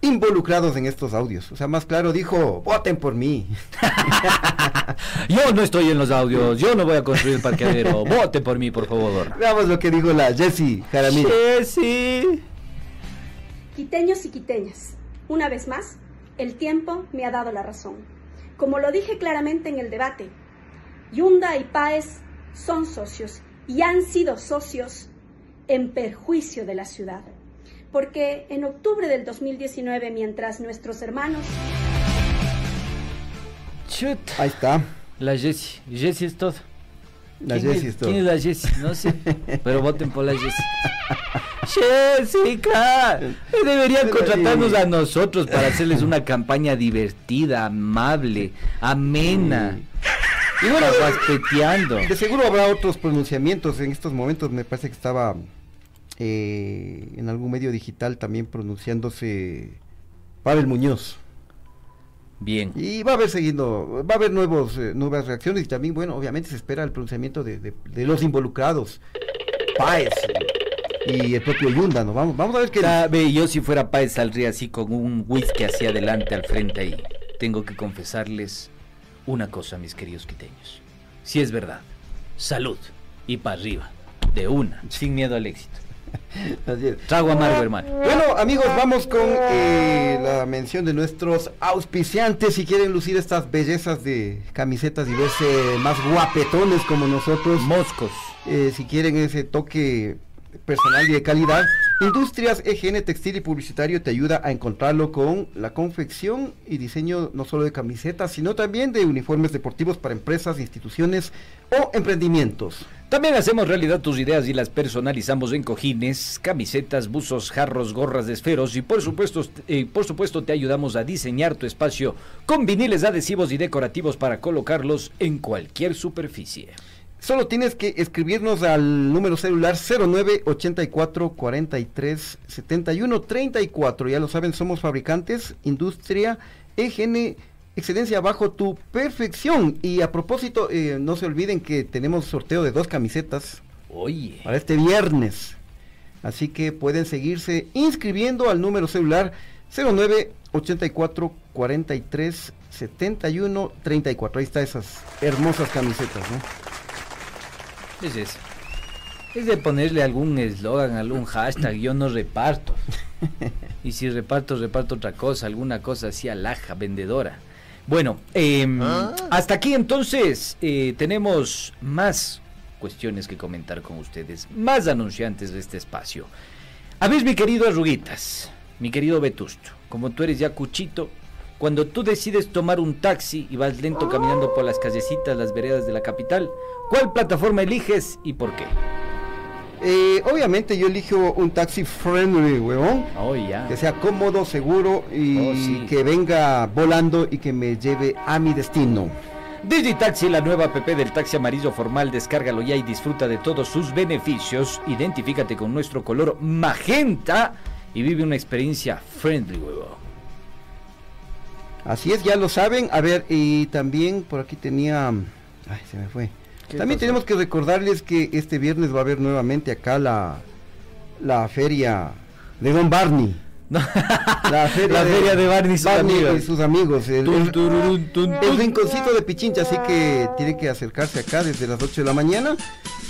involucrados en estos audios. O sea, más claro dijo, voten por mí. Yo no estoy en los audios, yo no voy a construir el parqueadero. Vote por mí, por favor. Veamos lo que dijo la Jessie Jaramillo. Jessie. Quiteños y quiteñas, una vez más, el tiempo me ha dado la razón. Como lo dije claramente en el debate, Yunda y Páez son socios y han sido socios en perjuicio de la ciudad. Porque en octubre del 2019, mientras nuestros hermanos Chut. Ahí está. La Jessie. Jessie es todo. La ¿Quién Jessie es todo. ¿Quién es la Jessie? No sé. Pero voten por la Jessie. Jessica. Deberían contratarnos a nosotros para hacerles una campaña divertida, amable, amena. Y bueno, de, de seguro habrá otros pronunciamientos. En estos momentos me parece que estaba eh, en algún medio digital también pronunciándose Pavel Muñoz. Bien. Y va a haber seguido, va a haber nuevos, eh, nuevas reacciones y también, bueno, obviamente se espera el pronunciamiento de, de- de los involucrados, Páez y el propio Yunda, ¿no? Vamos, vamos a ver qué... Sabe, yo si fuera Páez saldría así con un whisky hacia adelante al frente ahí. Tengo que confesarles una cosa, mis queridos quiteños. Si es verdad, salud y para arriba, de una, sin miedo al éxito. Así es. Trago amargo, hermano. Bueno, amigos, vamos con eh, la mención de nuestros auspiciantes. Si quieren lucir estas bellezas de camisetas y verse más guapetones como nosotros. Moscos. eh, si quieren ese toque personal y de calidad. Industrias EGN Textil y Publicitario te ayuda a encontrarlo con la confección y diseño no solo de camisetas, sino también de uniformes deportivos para empresas, instituciones o emprendimientos. También hacemos realidad tus ideas y las personalizamos en cojines, camisetas, buzos, jarros, gorras esferos y por supuesto, eh, por supuesto te ayudamos a diseñar tu espacio con viniles adhesivos y decorativos para colocarlos en cualquier superficie. Solo tienes que escribirnos al número celular 09 84 43 71 34. Ya lo saben, somos fabricantes, industria, EGN, excelencia bajo tu perfección. Y a propósito, eh, no se olviden que tenemos sorteo de dos camisetas Oye. para este viernes. Así que pueden seguirse inscribiendo al número celular 09 84 43 71 34. Ahí está esas hermosas camisetas, ¿no? Es eso. Es de ponerle algún eslogan, algún hashtag, yo no reparto. Y si reparto, reparto otra cosa, alguna cosa así alaja, vendedora. Bueno, em, hasta aquí entonces eh, tenemos más cuestiones que comentar con ustedes, más anunciantes de este espacio. A ver, mi querido Arruguitas, mi querido Vetusto, como tú eres ya cuchito, cuando tú decides tomar un taxi y vas lento caminando por las callecitas, las veredas de la capital, ¿cuál plataforma eliges y por qué? Eh, obviamente yo elijo un taxi friendly, weón. Oh. Que sea cómodo, seguro y Oh, sí. que venga volando y que me lleve a mi destino. Digitaxi, la nueva app del taxi amarillo formal, descárgalo ya y disfruta de todos sus beneficios. Identifícate con nuestro color magenta y vive una experiencia friendly, huevo. Así es, ya lo saben. A ver, y también por aquí tenía... Ay, se me fue. ¿Qué También tenemos que recordarles que este viernes va a haber nuevamente acá la, la feria de Don Barney. La feria, La feria de Barney y sus amigos. y sus amigos. El, Tun, tun, rinconcito de Pichincha, así que tienen que acercarse acá desde las 8 de la mañana.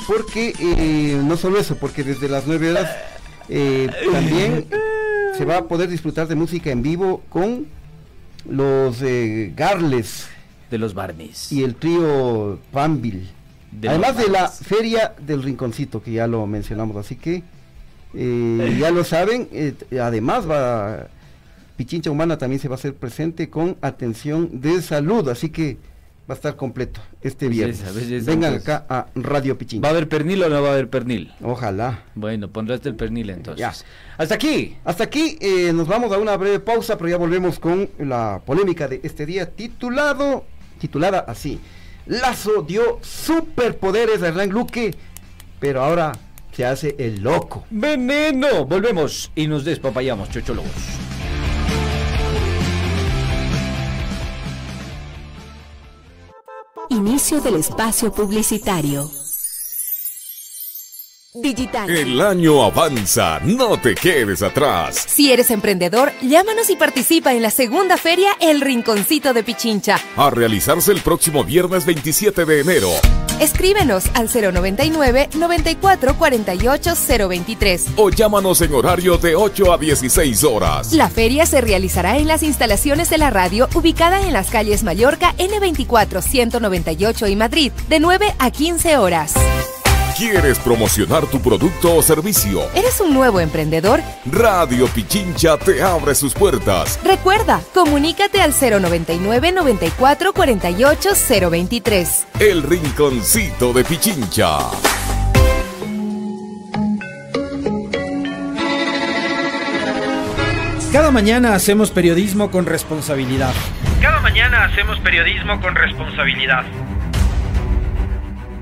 Porque eh, no solo eso, porque desde las 9 horas eh, también se va a poder disfrutar de música en vivo con los eh, Garles De los Barneys. y el trío Pambil. De Además de la feria del Rinconcito, que ya lo mencionamos, así que eh, ya lo saben. eh, además va Pichincha Humana también se va a hacer presente con atención de salud, así que va a estar completo este Belleza, viernes. belleza, Vengan entonces. acá a Radio Pichincha. ¿Va a haber pernil o no va a haber pernil? Ojalá. Bueno, pondrás el pernil entonces. Ya. Hasta aquí. Hasta aquí eh, nos vamos a una breve pausa, pero ya volvemos con la polémica de este día titulado, titulada así. Lazo dio superpoderes a Hernán Luque, pero ahora se hace el loco. Veneno. Volvemos y nos despapayamos, chochólogos. Inicio del espacio publicitario. Digital. El año avanza, no te quedes atrás. Si eres emprendedor, llámanos y participa en la segunda feria El Rinconcito de Pichincha. A realizarse el próximo viernes 27 de enero. Escríbenos al 099 94 48 023. O llámanos en horario de 8 a 16 horas. La feria se realizará en las instalaciones de la radio ubicada en las calles Mallorca N24 198 y Madrid de 9 a 15 horas. ¿Quieres promocionar tu producto o servicio? ¿Eres un nuevo emprendedor? Radio Pichincha te abre sus puertas. Recuerda, comunícate al 099 94 48 023. El Rinconcito de Pichincha. Cada mañana hacemos periodismo con responsabilidad. Cada mañana hacemos periodismo con responsabilidad.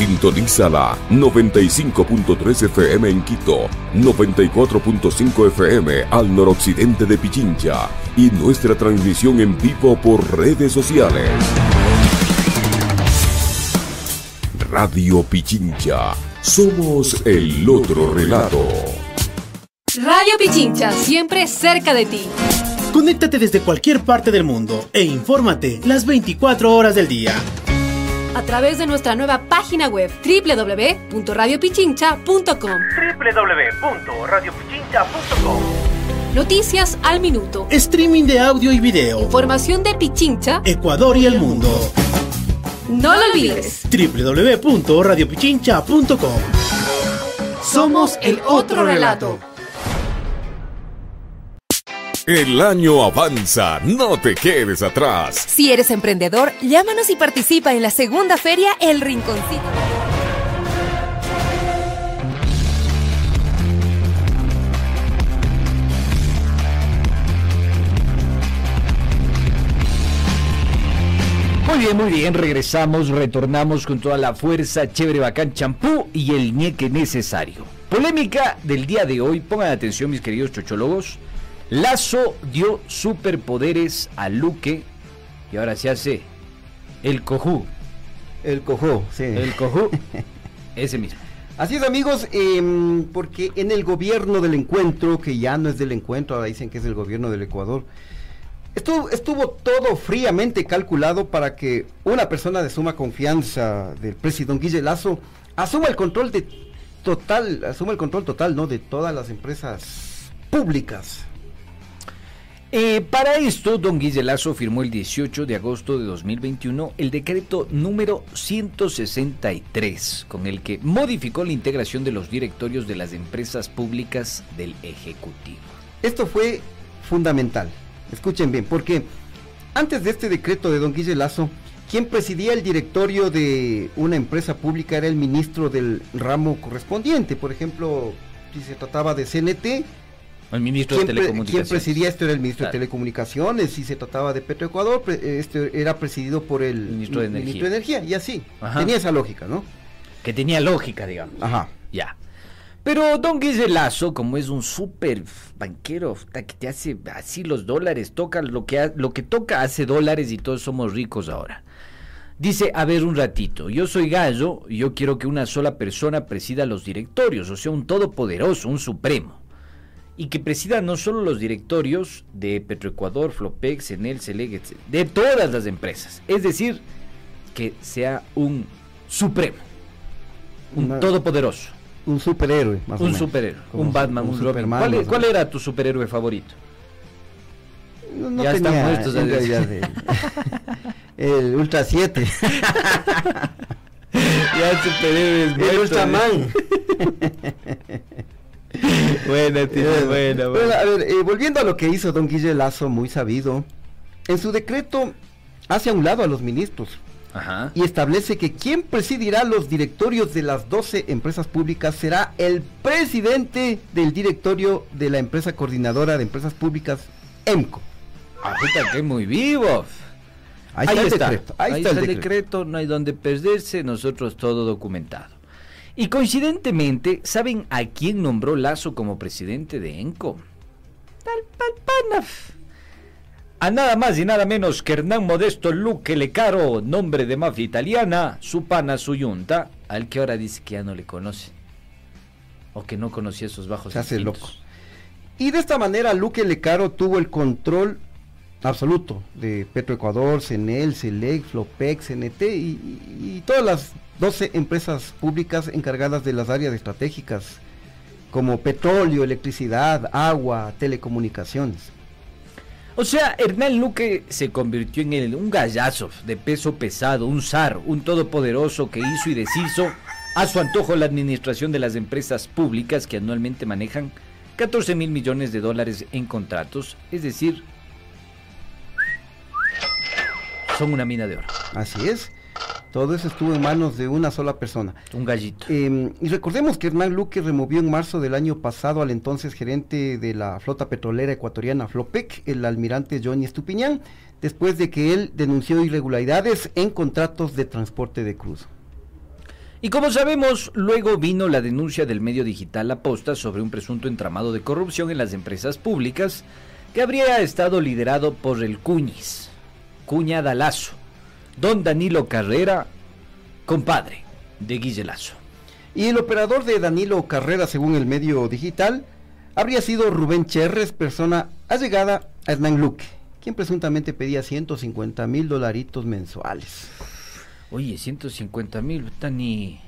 Sintoniza la 95.3 FM en Quito, 94.5 FM al noroccidente de Pichincha y nuestra transmisión en vivo por redes sociales. Radio Pichincha, somos el otro relato. Radio Pichincha, siempre cerca de ti. Conéctate desde cualquier parte del mundo e infórmate las 24 horas del día. A través de nuestra nueva página web www.radiopichincha.com. www.radiopichincha.com. Noticias al minuto. Streaming de audio y video. Información de Pichincha, Ecuador y el mundo. No lo olvides. www.radiopichincha.com. Somos el otro relato. El año avanza, no te quedes atrás. Si eres emprendedor, llámanos y participa en la segunda feria El Rinconcito. Muy bien, muy bien, regresamos, retornamos con toda la fuerza, chévere, bacán, champú y el ñeque necesario. Polémica del día de hoy, pongan atención mis queridos chochólogos. Lazo dio superpoderes a Luque y ahora se hace el cojú. El cojú, sí. El cojú, ese mismo. Así es amigos, em, porque en el gobierno del encuentro, que ya no es del encuentro, ahora dicen que es el gobierno del Ecuador, estuvo, estuvo todo fríamente calculado para que una persona de suma confianza del presidente Guille Lazo asuma el control de total, asuma el control total, ¿no? De todas las empresas públicas. Eh, para esto, don Guille Lazo firmó el 18 de agosto de 2021 el decreto número 163, con el que modificó la integración de los directorios de las empresas públicas del Ejecutivo. Esto fue fundamental, escuchen bien, porque antes de este decreto de don Guille Lazo, quien presidía el directorio de una empresa pública era el ministro del ramo correspondiente, por ejemplo, si se trataba de CNT, El ministro de ¿Quién, pre- Telecomunicaciones. quién presidía esto era el ministro Claro. de Telecomunicaciones, si se trataba de Petroecuador, este era presidido por el Ministro de Energía. ministro de Energía, y así. Ajá. Tenía esa lógica, ¿no? Que tenía lógica, digamos. Ajá. Ya. Pero don Guille Lazo, como es un súper banquero, que te hace así los dólares, toca lo que, ha- lo que toca, hace dólares y todos somos ricos ahora. Dice, a ver un ratito, yo soy gallo y yo quiero que una sola persona presida los directorios, o sea, un todopoderoso, un supremo. Y que presida no solo los directorios de Petroecuador, Flopex, Enel, Seleg, etc., de todas las empresas. Es decir, que sea un supremo, un Una- todopoderoso. Un superhéroe, más o Un menos. superhéroe, Como un Batman, un. Superman, ¿Cuál, o era tu superhéroe favorito? No, no Ya están tenía, muertos, en realidad, el, el Ultra 7. ya el superhéroe es el Ultraman. Buena, tío, Eh, buena, bueno, a ver, eh, volviendo a lo que hizo don Guille Lazo, muy sabido, en su decreto hace a un lado a los ministros Ajá. y establece que quien presidirá los directorios de las 12 empresas públicas será el presidente del directorio de la empresa coordinadora de empresas públicas, EMCO. Ahorita que muy vivo. Ahí está el decreto, ahí está el decreto, no hay donde perderse, nosotros todo documentado. Y coincidentemente, ¿saben a quién nombró Lazo como presidente de ENCO? Tal pal pana. A nada más y nada menos que Hernán Modesto Luque Lecaro, nombre de mafia italiana, su pana, su yunta, al que ahora dice que ya no le conoce. O que no conocía esos bajos Se hace loco. Y de esta manera Luque Lecaro tuvo el control absoluto de Petroecuador, CENEL, CELEC, Flopex, CNT y todas las 12 empresas públicas encargadas de las áreas estratégicas como petróleo, electricidad, agua, telecomunicaciones. O sea, Hernán Luque se convirtió en el, un gallazo de peso pesado, un zar, un todopoderoso que hizo y deshizo a su antojo la administración de las empresas públicas que anualmente manejan 14 mil millones de dólares en contratos, es decir, son una mina de oro. Así es. Todo eso estuvo en manos de una sola persona. Un gallito. Eh, y recordemos que Hernán Luque removió en marzo del año pasado al entonces gerente de la flota petrolera ecuatoriana Flopec, el almirante Johnny Estupiñán, después de que él denunció irregularidades en contratos de transporte de cruz. Y como sabemos, luego vino la denuncia del medio digital La Posta sobre un presunto entramado de corrupción en las empresas públicas que habría estado liderado por el Cuñiz, Cuña Dalazo, don Danilo Carrera, compadre de Guille Lazo. Y el operador de Danilo Carrera, según el medio digital, habría sido Rubén Cherres, persona allegada a Hernán Luque, quien presuntamente pedía 150 mil dolaritos mensuales. Oye, 150 mil, ni,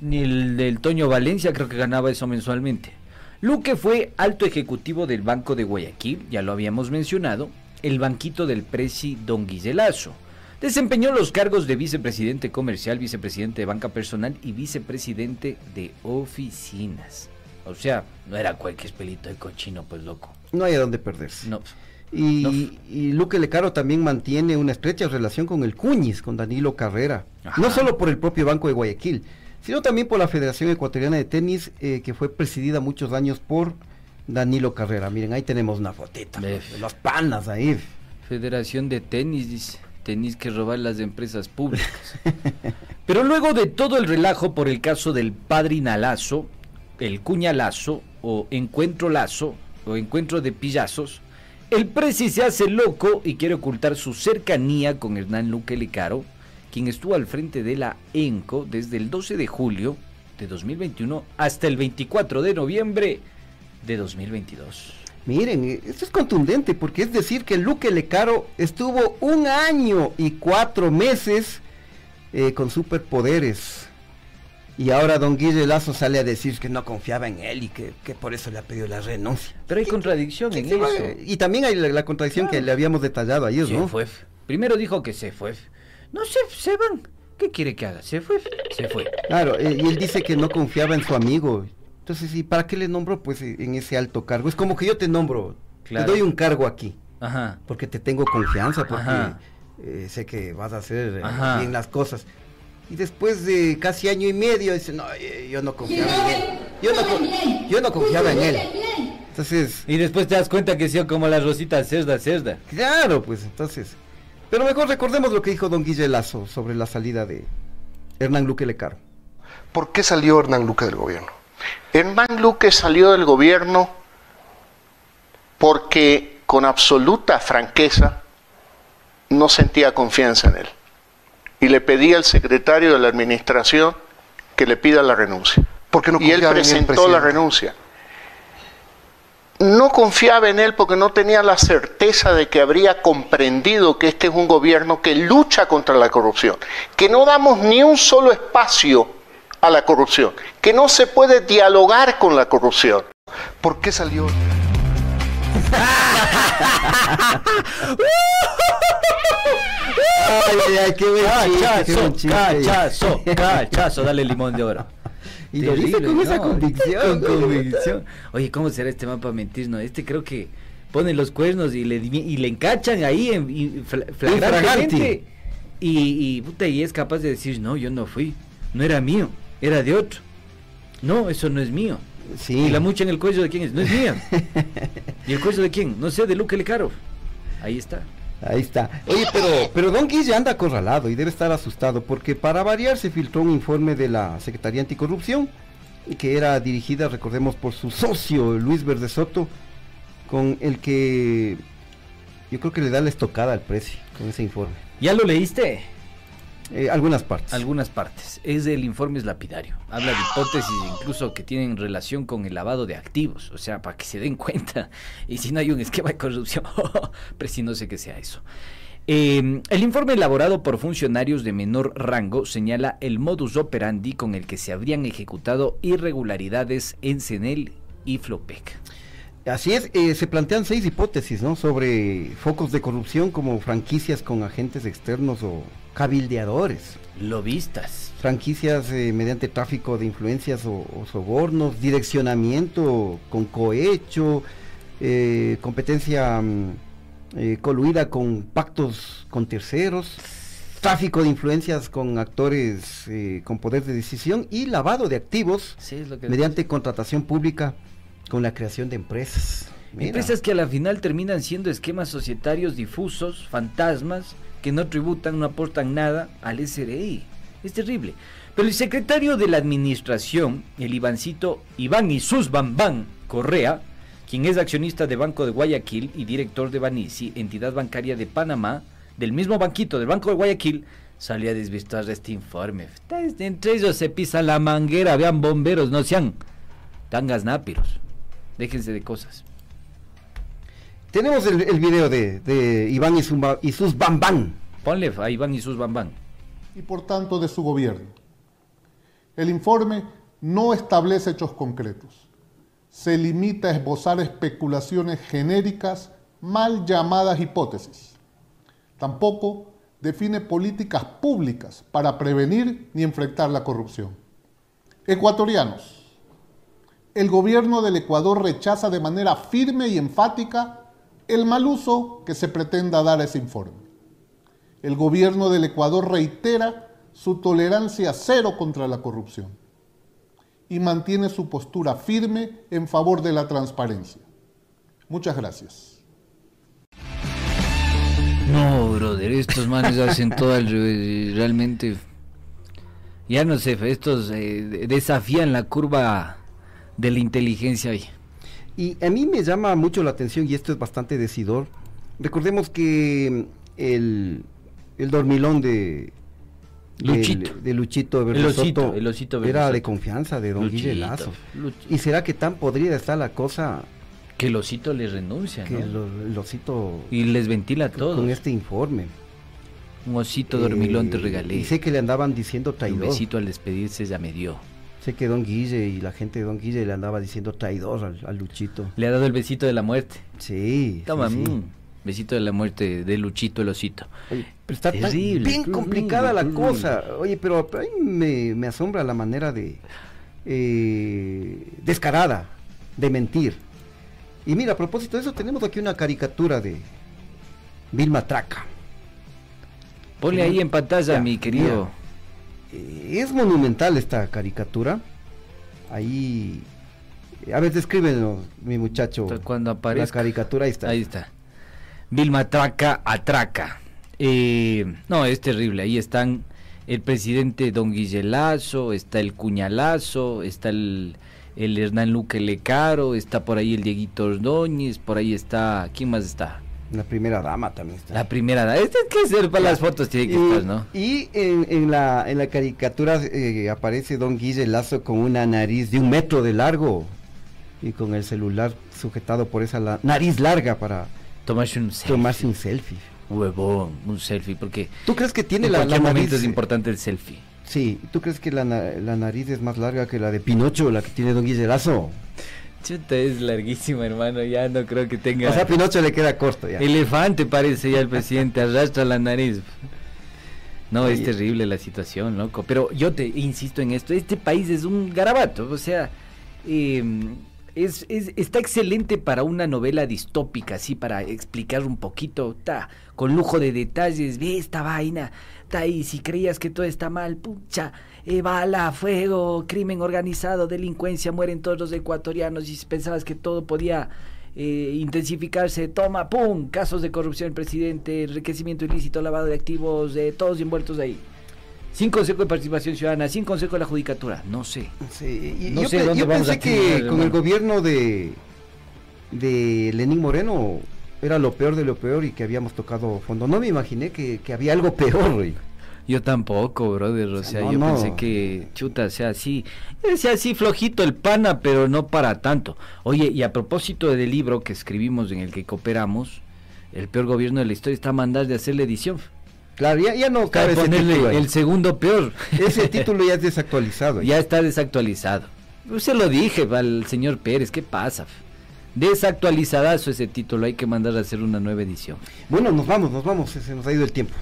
ni el del Toño Valencia creo que ganaba eso mensualmente. Luque fue alto ejecutivo del Banco de Guayaquil, ya lo habíamos mencionado, el banquito del presi Don Guiselazo. Desempeñó los cargos de vicepresidente comercial, vicepresidente de banca personal y vicepresidente de oficinas. O sea, no era cualquier pelito de cochino, pues loco. No hay a dónde perderse. No. Y, No. y Luque Lecaro también mantiene una estrecha relación con el Cuñiz, con Danilo Carrera. No solo por el propio Banco de Guayaquil, sino también por la Federación Ecuatoriana de Tenis, eh, que fue presidida muchos años por Danilo Carrera. Miren, ahí tenemos una fotita. de los panas ahí. Federación de Tenis, dice. Tenis que robar las empresas públicas. Pero luego de todo el relajo por el caso del padrinalazo, el cuñalazo o encuentro lazo o encuentro de pillazos, el presi se hace loco y quiere ocultar su cercanía con Hernán Luque Lecaro, quien estuvo al frente de la ENCO desde el 12 de julio de 2021 hasta el 24 de noviembre de 2022. Miren, esto es contundente porque es decir que Luque Lecaro estuvo un año y cuatro meses eh, con superpoderes. Y ahora don Guille Lazo sale a decir que no confiaba en él y que, que por eso le ha pedido la renuncia. Pero hay contradicción en eso. Y también hay la, la contradicción que le habíamos detallado ayer, Se ¿no? fue. Primero dijo que se fue. No se, se van. ¿Qué quiere que haga? Se fue. Se fue. Claro, eh, y él dice que no confiaba en su amigo. Entonces, ¿y para qué le nombró pues eh, en ese alto cargo? Es como que yo te nombro, Claro. te doy un cargo aquí. Ajá. Porque te tengo confianza, porque eh, sé que vas a hacer eh, Ajá. bien las cosas. Y después de casi año y medio dice, no, eh, yo no confiaba en él. Yo no, yo no confiaba en él. Entonces, Y después te das cuenta que sí, como la Rosita Cerda, Cerda. claro, pues entonces. Pero mejor recordemos lo que dijo don Guille Lazo sobre la salida de Hernán Luque Lecaro. ¿Por qué salió Hernán Luque del gobierno? Hernán Luque salió del gobierno porque con absoluta franqueza no sentía confianza en él. Y le pedía al secretario de la administración que le pida la renuncia. ¿Por no y él presentó la renuncia. No confiaba en él porque no tenía la certeza de que habría comprendido que este es un gobierno que lucha contra la corrupción, que no damos ni un solo espacio a la corrupción, que no se puede dialogar con la corrupción. ¿Por qué salió? Ay, ay, ay, qué Cachazo, chiste. cachazo, cachazo, dale limón de oro. Y lo dice con esa convicción. Con convicción. Oye, ¿cómo será este mapa mentir? No, este creo que pone los cuernos y le, y le encachan ahí en, y flagrantemente. Y, y, puta, y es capaz de decir, no, yo no fui, no era mío, era de otro. No, eso no es mío. Sí. Y la mucha en el cuello de quién es, no es mía. ¿Y el cuello de quién? No sé, de Luque Lecaro. Ahí está. Ahí está. Oye, pero, pero Don Guille anda acorralado y debe estar asustado porque para variar se filtró un informe de la Secretaría Anticorrupción que era dirigida, recordemos, por su socio Luis Verde Soto, con el que yo creo que le da la estocada al precio con ese informe. ¿Ya lo leíste? Eh, algunas partes. Algunas partes. Es el informe lapidario. Habla de hipótesis incluso que tienen relación con el lavado de activos. O sea, para que se den cuenta. Y si no hay un esquema de corrupción, pero si no sé que sea eso. Eh, el informe elaborado por funcionarios de menor rango señala el modus operandi con el que se habrían ejecutado irregularidades en CENEL y Flopec. Así es, eh, se plantean seis hipótesis, ¿no? Sobre focos de corrupción como franquicias con agentes externos o cabildeadores. Lobistas. Franquicias eh, mediante tráfico de influencias o, o sobornos, direccionamiento con cohecho, eh, competencia mm, eh, coluida con pactos con terceros, tráfico de influencias con actores eh, con poder de decisión y lavado de activos Sí, mediante contratación pública con la creación de empresas. Empresas que a la final terminan siendo esquemas societarios difusos, fantasmas, que no tributan, no aportan nada al SRI. Es terrible. Pero el secretario de la administración, el Ivancito Iván Isus Bambán Correa, quien es accionista de Banco de Guayaquil y director de Banisi, entidad bancaria de Panamá, del mismo banquito del Banco de Guayaquil, salió a desvirtuar este informe. Entre ellos se pisa la manguera, vean bomberos, no sean tangas nápiros. Déjense de cosas. Tenemos el, el video de, de Iván y, Zumba- y sus Bambán. Ponle a Iván y sus Bambán. y por tanto de su gobierno. El informe no establece hechos concretos. Se limita a esbozar especulaciones genéricas mal llamadas hipótesis. Tampoco define políticas públicas para prevenir ni enfrentar la corrupción. Ecuatorianos. El gobierno del Ecuador rechaza de manera firme y enfática el mal uso que se pretenda dar a ese informe. El gobierno del Ecuador reitera su tolerancia cero contra la corrupción y mantiene su postura firme en favor de la transparencia. Muchas gracias. No, brother, estos manes hacen todo y Realmente, ya no sé, estos eh, de- desafían la curva de la inteligencia hoy. Y a mí me llama mucho la atención, y esto es bastante decidor. Recordemos que mm, el, el dormilón de Luchito. de Luchito El osito, el osito era de confianza de don Luchito, Lazo. Luchito. ¿Y será que tan podrida está la cosa Que el osito le renuncia, que ¿no? el osito Y les ventila todo. con este informe? Un osito dormilón te Eh, regalé. Y sé que le andaban diciendo Un traidor. besito al despedirse ya me dio. Sé que don Guille y la gente de don Guille le andaba diciendo traidor al, al Luchito. Le ha dado el besito de la muerte. Sí. Toma, sí, sí. mm, besito de la muerte de Luchito el osito. Pero está tan Terrible, bien complicada la cosa. Oye, pero a mí me, me asombra la manera de eh, descarada de mentir. Y mira, a propósito de eso, tenemos aquí una caricatura de Vilma Traca. Ponle ahí en pantalla, Ya, mi querido. Eh, es monumental esta caricatura. Ahí. A ver, descríbenos, mi muchacho. Cuando La aparezca. caricatura, ahí está. Ahí está. Vilma Traca atraca. Eh, no, es terrible. Ahí están el presidente Don Guillelazo, está el Cuñalazo, está el, el Hernán Luque Lecaro, está por ahí el Dieguito Ordóñez, por ahí está. ¿Quién más está? La primera dama también está. La primera. dama. Este es que ser para las fotos, tiene que Y- estar, ¿no? Y en, en la, en la caricatura eh, aparece Don Guille Lazo con una nariz de un metro de largo y con el celular sujetado por esa la- nariz larga para tomarse un selfie. Tomarse un selfie. Huevón, un selfie, porque. ¿Tú crees que tiene en la, la nariz? es importante el selfie. Sí, ¿tú crees que la, la nariz es más larga que la de Pinocho, la que tiene Don Guille Lazo? Chuta, es larguísima, hermano. Ya no creo que tenga. O sea, a Pinocho le queda corto ya. Elefante parece ya el presidente, arrastra la nariz. No, es terrible la situación, loco. Pero yo te insisto en esto, este país es un garabato, o sea, eh, es, es- está excelente para una novela distópica, así, para explicar un poquito, ta, con lujo de detalles, ve esta vaina, ta, y si creías que todo está mal, pucha, eh, bala, fuego, crimen organizado, delincuencia, mueren todos los ecuatorianos, y si pensabas que todo podía eh, intensificarse, toma, pum, casos de corrupción, presidente, enriquecimiento ilícito, lavado de activos, eh, todos envueltos ahí. Sin consejo de participación ciudadana, sin consejo de la judicatura, no sé. Y no yo sé pe- dónde yo vamos pensé a que con el gobierno de, de Lenín Moreno era lo peor de lo peor y que habíamos tocado fondo. No me imaginé que, que había algo peor, güey. Yo tampoco, brother, o sea, no, yo no. pensé que, chuta, sea así, sea así flojito el pana, pero no para tanto. Oye, y a propósito del libro que escribimos en el que cooperamos, el peor gobierno de la historia está a mandar de hacer la edición. Claro, ya, ya no Está cabe ese ponerle título el segundo peor. Ese título ya es desactualizado. Ya está desactualizado. Yo se lo dije al señor Pérez, ¿qué pasa? Desactualizadazo ese título, hay que mandar a hacer una nueva edición. Bueno, nos vamos, nos vamos, se nos ha ido el tiempo.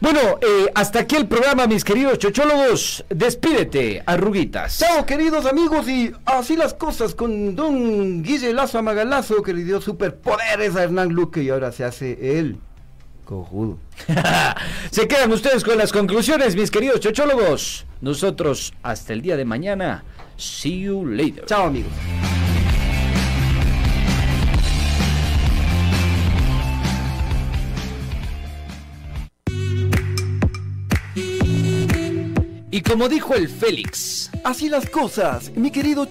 Bueno, eh, hasta aquí el programa, mis queridos chochólogos. Despídete, arruguitas. Chao, queridos amigos, y así las cosas con don Guille Lazo Amagalazo, que le dio superpoderes a Hernán Luque y ahora se hace él cojudo. se quedan ustedes con las conclusiones, mis queridos chochólogos. Nosotros, hasta el día de mañana. See you later. Chao, amigos. Y como dijo el Félix, así las cosas, mi querido